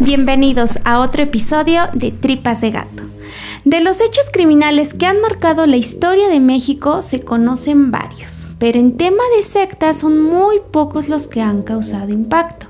Bienvenidos a otro episodio de Tripas de Gato. De los hechos criminales que han marcado la historia de México se conocen varios, pero en tema de sectas son muy pocos los que han causado impacto.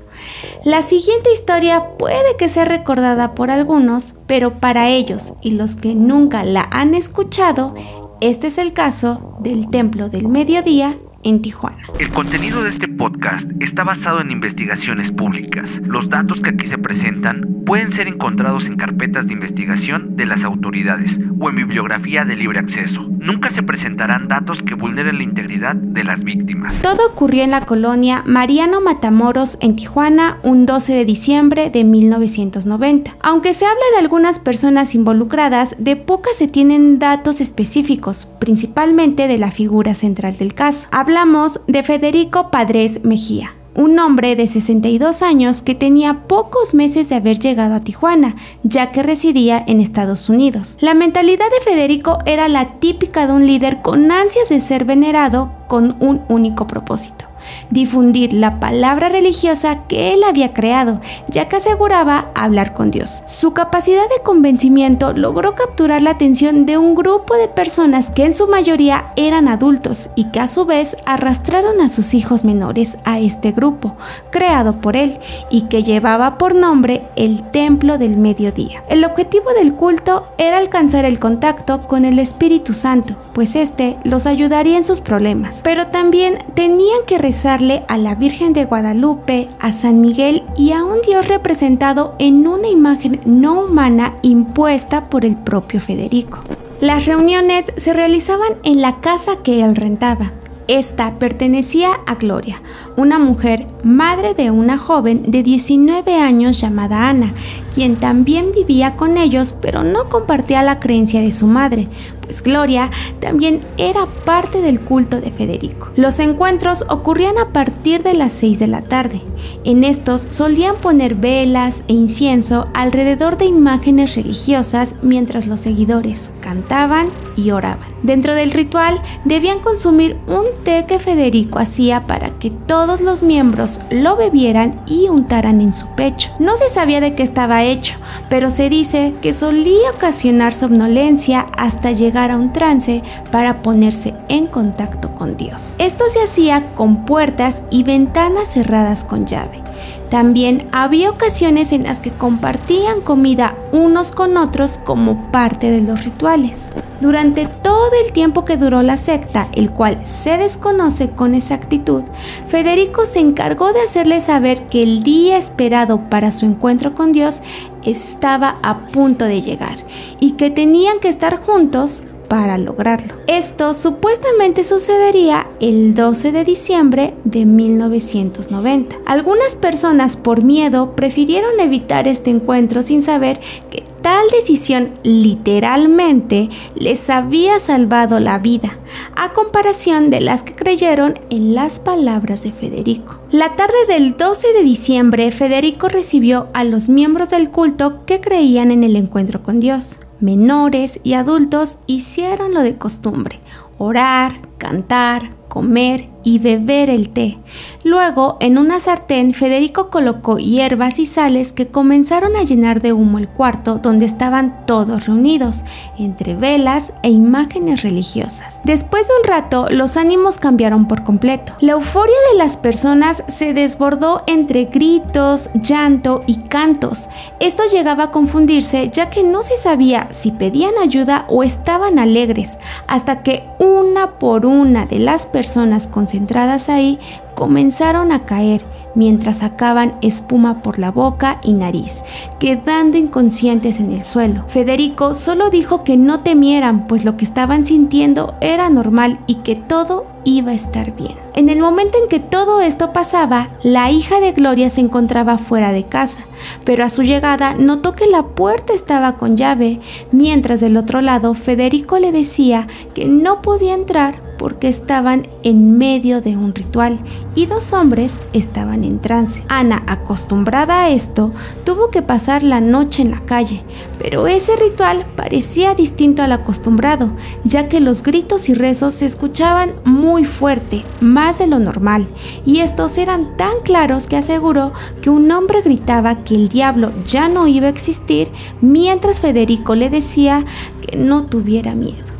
La siguiente historia puede que sea recordada por algunos, pero para ellos y los que nunca la han escuchado, este es el caso del Templo del Mediodía en Tijuana. El contenido de este podcast está basado en investigaciones públicas. Los datos que aquí se presentan pueden ser encontrados en carpetas de investigación de las autoridades o en bibliografía de libre acceso. Nunca se presentarán datos que vulneren la integridad de las víctimas. Todo ocurrió en la colonia Mariano Matamoros en Tijuana un 12 de diciembre de 1990. Aunque se habla de algunas personas involucradas, de pocas se tienen datos específicos, principalmente de la figura central del caso. Hablamos de Federico Padres Mejía, un hombre de 62 años que tenía pocos meses de haber llegado a Tijuana, ya que residía en Estados Unidos. La mentalidad de Federico era la típica de un líder con ansias de ser venerado con un único propósito difundir la palabra religiosa que él había creado, ya que aseguraba hablar con Dios. Su capacidad de convencimiento logró capturar la atención de un grupo de personas que en su mayoría eran adultos y que a su vez arrastraron a sus hijos menores a este grupo, creado por él, y que llevaba por nombre el Templo del Mediodía. El objetivo del culto era alcanzar el contacto con el Espíritu Santo, pues éste los ayudaría en sus problemas, pero también tenían que a la Virgen de Guadalupe, a San Miguel y a un Dios representado en una imagen no humana impuesta por el propio Federico. Las reuniones se realizaban en la casa que él rentaba. Esta pertenecía a Gloria, una mujer madre de una joven de 19 años llamada Ana, quien también vivía con ellos pero no compartía la creencia de su madre, pues Gloria también era parte del culto de Federico. Los encuentros ocurrían a partir de las 6 de la tarde. En estos solían poner velas e incienso alrededor de imágenes religiosas mientras los seguidores cantaban y oraban. Dentro del ritual debían consumir un té que Federico hacía para que todos los miembros lo bebieran y untaran en su pecho. No se sabía de qué estaba hecho, pero se dice que solía ocasionar somnolencia hasta llegar a un trance para ponerse en contacto con Dios. Esto se hacía con puertas y ventanas cerradas con llave. También había ocasiones en las que compartían comida unos con otros como parte de los rituales. Durante todo el tiempo que duró la secta, el cual se desconoce con exactitud, Federico se encargó de hacerle saber que el día esperado para su encuentro con Dios estaba a punto de llegar y que tenían que estar juntos para lograrlo. Esto supuestamente sucedería el 12 de diciembre de 1990. Algunas personas por miedo prefirieron evitar este encuentro sin saber que tal decisión literalmente les había salvado la vida, a comparación de las que creyeron en las palabras de Federico. La tarde del 12 de diciembre, Federico recibió a los miembros del culto que creían en el encuentro con Dios. Menores y adultos hicieron lo de costumbre, orar, cantar, comer y beber el té. Luego, en una sartén, Federico colocó hierbas y sales que comenzaron a llenar de humo el cuarto donde estaban todos reunidos, entre velas e imágenes religiosas. Después de un rato, los ánimos cambiaron por completo. La euforia de las personas se desbordó entre gritos, llanto y cantos. Esto llegaba a confundirse ya que no se sabía si pedían ayuda o estaban alegres, hasta que una por una de las personas concentradas ahí comenzaron a caer mientras sacaban espuma por la boca y nariz, quedando inconscientes en el suelo. Federico solo dijo que no temieran, pues lo que estaban sintiendo era normal y que todo iba a estar bien. En el momento en que todo esto pasaba, la hija de Gloria se encontraba fuera de casa, pero a su llegada notó que la puerta estaba con llave, mientras del otro lado Federico le decía que no podía entrar porque estaban en medio de un ritual y dos hombres estaban en trance. Ana, acostumbrada a esto, tuvo que pasar la noche en la calle, pero ese ritual parecía distinto al acostumbrado, ya que los gritos y rezos se escuchaban muy fuerte, más de lo normal, y estos eran tan claros que aseguró que un hombre gritaba que el diablo ya no iba a existir mientras Federico le decía que no tuviera miedo.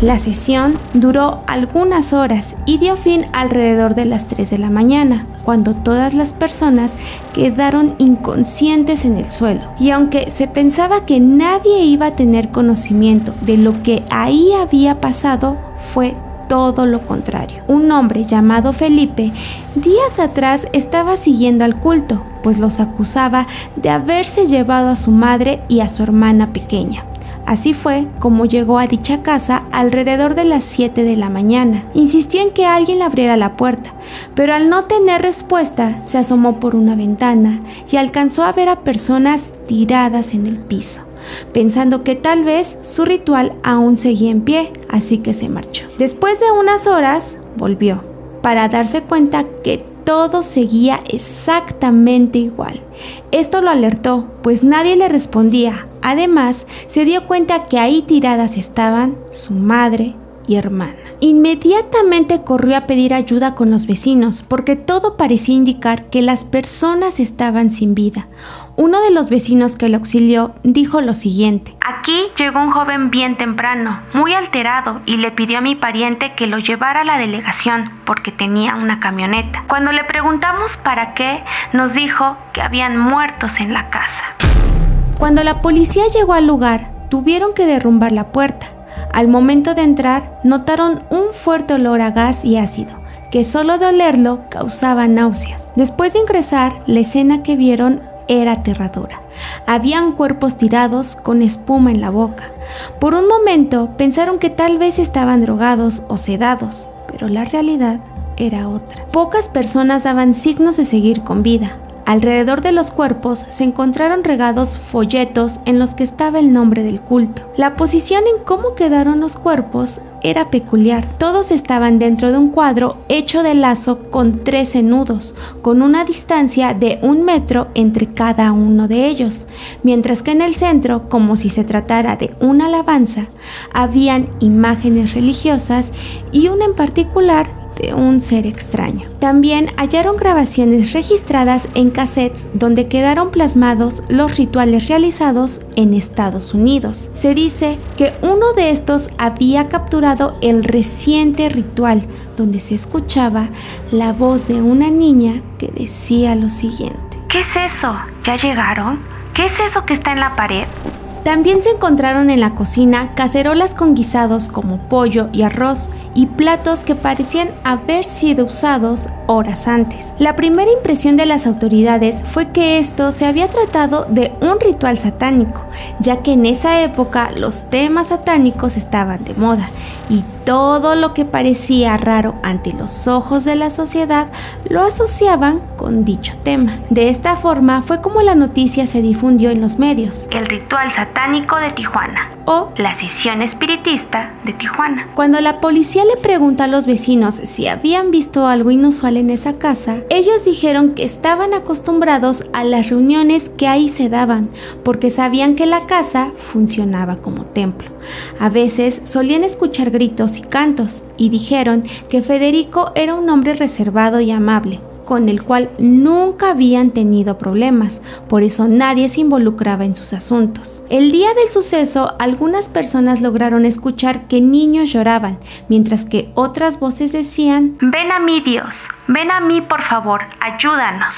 La sesión duró algunas horas y dio fin alrededor de las 3 de la mañana, cuando todas las personas quedaron inconscientes en el suelo. Y aunque se pensaba que nadie iba a tener conocimiento de lo que ahí había pasado, fue todo lo contrario. Un hombre llamado Felipe días atrás estaba siguiendo al culto, pues los acusaba de haberse llevado a su madre y a su hermana pequeña. Así fue como llegó a dicha casa alrededor de las 7 de la mañana. Insistió en que alguien le abriera la puerta, pero al no tener respuesta se asomó por una ventana y alcanzó a ver a personas tiradas en el piso pensando que tal vez su ritual aún seguía en pie, así que se marchó. Después de unas horas, volvió, para darse cuenta que todo seguía exactamente igual. Esto lo alertó, pues nadie le respondía. Además, se dio cuenta que ahí tiradas estaban su madre y hermana. Inmediatamente corrió a pedir ayuda con los vecinos, porque todo parecía indicar que las personas estaban sin vida. Uno de los vecinos que lo auxilió dijo lo siguiente. Aquí llegó un joven bien temprano, muy alterado, y le pidió a mi pariente que lo llevara a la delegación porque tenía una camioneta. Cuando le preguntamos para qué, nos dijo que habían muertos en la casa. Cuando la policía llegó al lugar, tuvieron que derrumbar la puerta. Al momento de entrar, notaron un fuerte olor a gas y ácido, que solo de olerlo causaba náuseas. Después de ingresar, la escena que vieron era aterradora. Habían cuerpos tirados con espuma en la boca. Por un momento pensaron que tal vez estaban drogados o sedados, pero la realidad era otra. Pocas personas daban signos de seguir con vida. Alrededor de los cuerpos se encontraron regados folletos en los que estaba el nombre del culto. La posición en cómo quedaron los cuerpos era peculiar. Todos estaban dentro de un cuadro hecho de lazo con 13 nudos, con una distancia de un metro entre cada uno de ellos, mientras que en el centro, como si se tratara de una alabanza, habían imágenes religiosas y una en particular un ser extraño. También hallaron grabaciones registradas en cassettes donde quedaron plasmados los rituales realizados en Estados Unidos. Se dice que uno de estos había capturado el reciente ritual donde se escuchaba la voz de una niña que decía lo siguiente. ¿Qué es eso? ¿Ya llegaron? ¿Qué es eso que está en la pared? También se encontraron en la cocina cacerolas con guisados como pollo y arroz y platos que parecían haber sido usados horas antes. La primera impresión de las autoridades fue que esto se había tratado de un ritual satánico, ya que en esa época los temas satánicos estaban de moda y todo lo que parecía raro ante los ojos de la sociedad lo asociaban con dicho tema. De esta forma fue como la noticia se difundió en los medios. El ritual satánico de Tijuana o la sesión espiritista de Tijuana. Cuando la policía le pregunta a los vecinos si habían visto algo inusual en esa casa, ellos dijeron que estaban acostumbrados a las reuniones que ahí se daban, porque sabían que la casa funcionaba como templo. A veces solían escuchar gritos y cantos, y dijeron que Federico era un hombre reservado y amable, con el cual nunca habían tenido problemas, por eso nadie se involucraba en sus asuntos. El día del suceso, algunas personas lograron escuchar que niños lloraban, mientras que otras voces decían, Ven a mí Dios, ven a mí por favor, ayúdanos.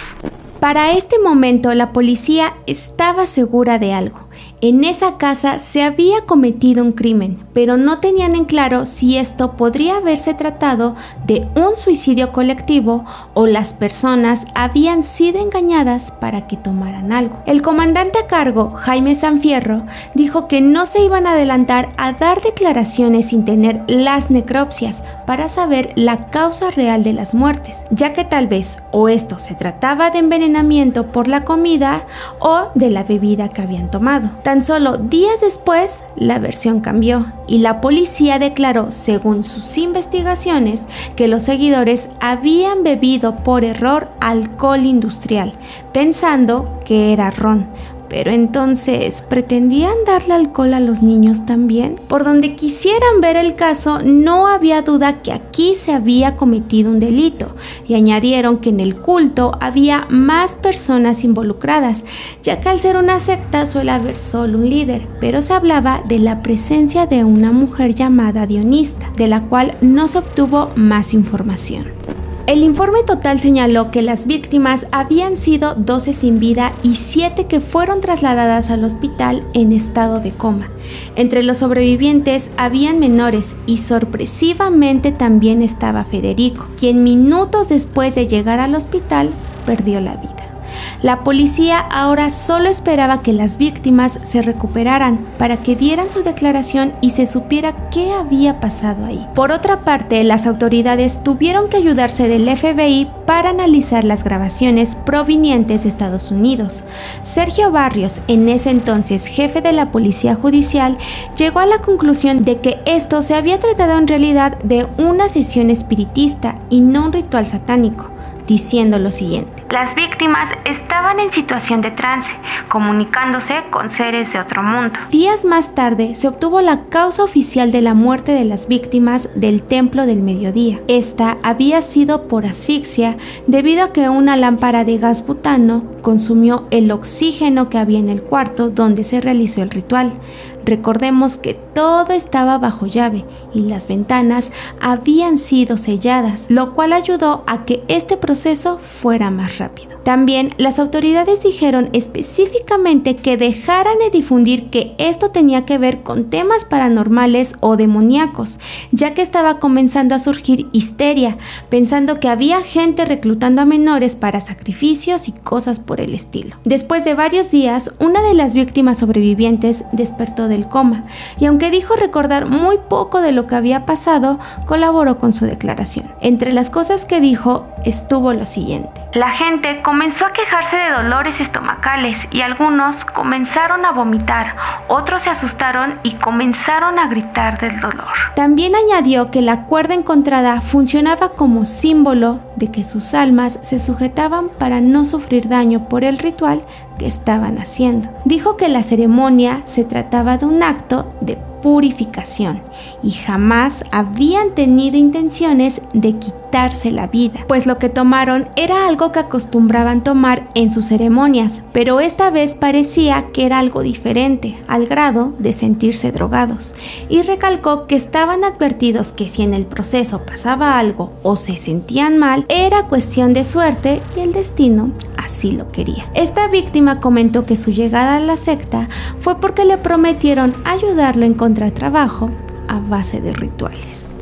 Para este momento la policía estaba segura de algo en esa casa se había cometido un crimen, pero no tenían en claro si esto podría haberse tratado de un suicidio colectivo o las personas habían sido engañadas para que tomaran algo. El comandante a cargo, Jaime Sanfierro, dijo que no se iban a adelantar a dar declaraciones sin tener las necropsias para saber la causa real de las muertes, ya que tal vez o esto se trataba de envenenamiento por la comida o de la bebida que habían tomado. Tan solo días después, la versión cambió y la policía declaró, según sus investigaciones, que los seguidores habían bebido por error alcohol industrial, pensando que era ron, pero entonces, ¿pretendían darle alcohol a los niños también? Por donde quisieran ver el caso, no había duda que aquí se había cometido un delito y añadieron que en el culto había más personas involucradas, ya que al ser una secta suele haber solo un líder, pero se hablaba de la presencia de una mujer llamada Dionista, de la cual no se obtuvo más información. El informe total señaló que las víctimas habían sido 12 sin vida y 7 que fueron trasladadas al hospital en estado de coma. Entre los sobrevivientes habían menores y sorpresivamente también estaba Federico, quien minutos después de llegar al hospital perdió la vida. La policía ahora solo esperaba que las víctimas se recuperaran para que dieran su declaración y se supiera qué había pasado ahí. Por otra parte, las autoridades tuvieron que ayudarse del FBI para analizar las grabaciones provenientes de Estados Unidos. Sergio Barrios, en ese entonces jefe de la Policía Judicial, llegó a la conclusión de que esto se había tratado en realidad de una sesión espiritista y no un ritual satánico, diciendo lo siguiente. Las víctimas estaban en situación de trance, comunicándose con seres de otro mundo. Días más tarde se obtuvo la causa oficial de la muerte de las víctimas del Templo del Mediodía. Esta había sido por asfixia debido a que una lámpara de gas butano consumió el oxígeno que había en el cuarto donde se realizó el ritual. Recordemos que todo estaba bajo llave y las ventanas habían sido selladas, lo cual ayudó a que este proceso fuera más rápido. También las autoridades dijeron específicamente que dejaran de difundir que esto tenía que ver con temas paranormales o demoníacos, ya que estaba comenzando a surgir histeria, pensando que había gente reclutando a menores para sacrificios y cosas por el estilo. Después de varios días, una de las víctimas sobrevivientes despertó del coma y aunque dijo recordar muy poco de lo que había pasado, colaboró con su declaración. Entre las cosas que dijo estuvo lo siguiente. La gente comenzó a quejarse de dolores estomacales y algunos comenzaron a vomitar, otros se asustaron y comenzaron a gritar del dolor. También añadió que la cuerda encontrada funcionaba como símbolo de que sus almas se sujetaban para no sufrir daño por el ritual estaban haciendo. Dijo que la ceremonia se trataba de un acto de purificación y jamás habían tenido intenciones de quitarse la vida, pues lo que tomaron era algo que acostumbraban tomar en sus ceremonias, pero esta vez parecía que era algo diferente, al grado de sentirse drogados, y recalcó que estaban advertidos que si en el proceso pasaba algo o se sentían mal, era cuestión de suerte y el destino así lo quería. Esta víctima comentó que su llegada a la secta fue porque le prometieron ayudarlo a encontrar trabajo a base de rituales.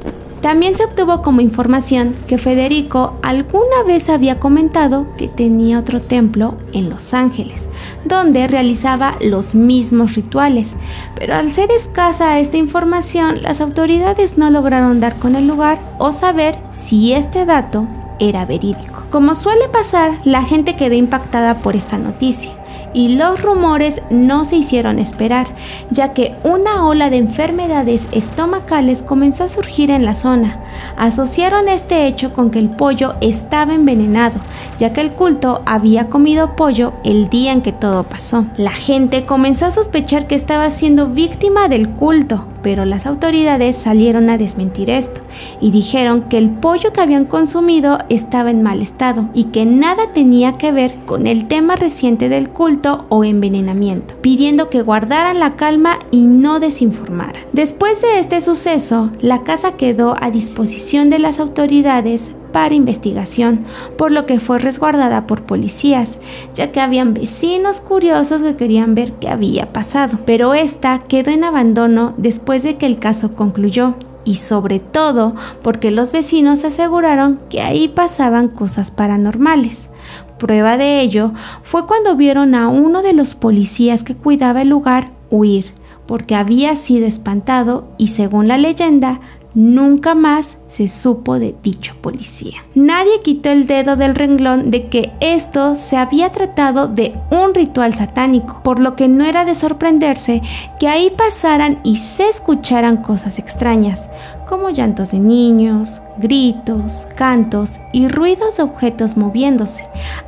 También se obtuvo como información que Federico alguna vez había comentado que tenía otro templo en Los Ángeles, donde realizaba los mismos rituales, pero al ser escasa esta información, las autoridades no lograron dar con el lugar o saber si este dato era verídico. Como suele pasar, la gente quedó impactada por esta noticia y los rumores no se hicieron esperar, ya que una ola de enfermedades estomacales comenzó a surgir en la zona. Asociaron este hecho con que el pollo estaba envenenado, ya que el culto había comido pollo el día en que todo pasó. La gente comenzó a sospechar que estaba siendo víctima del culto, pero las autoridades salieron a desmentir esto y dijeron que el pollo que habían consumido estaba en mal estado y que nada tenía que ver con el tema reciente del culto o envenenamiento, pidiendo que guardaran la calma y no desinformaran. Después de este suceso, la casa quedó a disposición de las autoridades investigación, por lo que fue resguardada por policías, ya que habían vecinos curiosos que querían ver qué había pasado. Pero esta quedó en abandono después de que el caso concluyó y sobre todo porque los vecinos aseguraron que ahí pasaban cosas paranormales. Prueba de ello fue cuando vieron a uno de los policías que cuidaba el lugar huir, porque había sido espantado y según la leyenda nunca más se supo de dicho policía. Nadie quitó el dedo del renglón de que esto se había tratado de un ritual satánico, por lo que no era de sorprenderse que ahí pasaran y se escucharan cosas extrañas, como llantos de niños, gritos, cantos y ruidos de objetos moviéndose,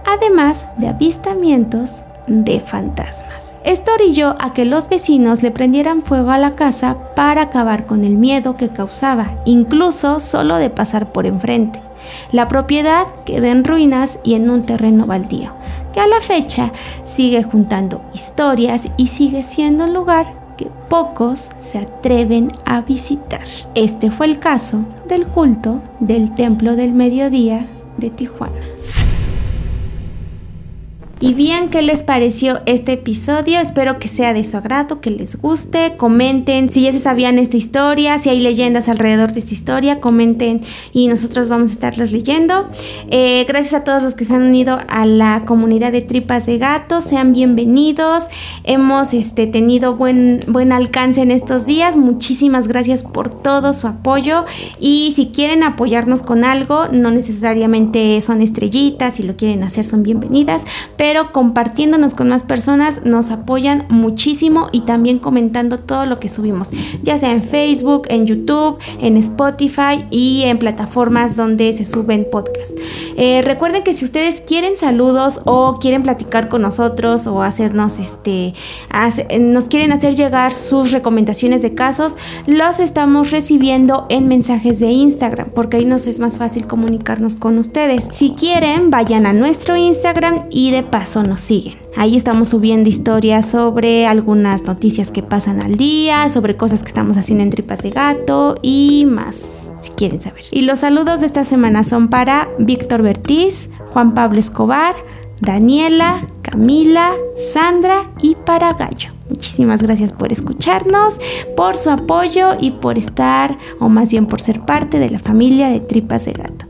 además de avistamientos de fantasmas. Esto orilló a que los vecinos le prendieran fuego a la casa para acabar con el miedo que causaba, incluso solo de pasar por enfrente. La propiedad quedó en ruinas y en un terreno baldío, que a la fecha sigue juntando historias y sigue siendo un lugar que pocos se atreven a visitar. Este fue el caso del culto del Templo del Mediodía de Tijuana. Y bien, ¿qué les pareció este episodio? Espero que sea de su agrado, que les guste. Comenten si ya se sabían esta historia, si hay leyendas alrededor de esta historia, comenten y nosotros vamos a estarlas leyendo. Eh, gracias a todos los que se han unido a la comunidad de Tripas de Gato, sean bienvenidos. Hemos este, tenido buen, buen alcance en estos días. Muchísimas gracias por todo su apoyo. Y si quieren apoyarnos con algo, no necesariamente son estrellitas, si lo quieren hacer son bienvenidas. Pero compartiéndonos con más personas nos apoyan muchísimo y también comentando todo lo que subimos, ya sea en Facebook, en YouTube, en Spotify y en plataformas donde se suben podcasts. Eh, recuerden que si ustedes quieren saludos o quieren platicar con nosotros o hacernos este, nos quieren hacer llegar sus recomendaciones de casos, los estamos recibiendo en mensajes de Instagram, porque ahí nos es más fácil comunicarnos con ustedes. Si quieren, vayan a nuestro Instagram y de paso nos siguen. Ahí estamos subiendo historias sobre algunas noticias que pasan al día, sobre cosas que estamos haciendo en tripas de gato y más, si quieren saber. Y los saludos de esta semana son para Víctor Bertiz, Juan Pablo Escobar, Daniela, Camila, Sandra y para Gallo. Muchísimas gracias por escucharnos, por su apoyo y por estar, o más bien por ser parte de la familia de Tripas de Gato.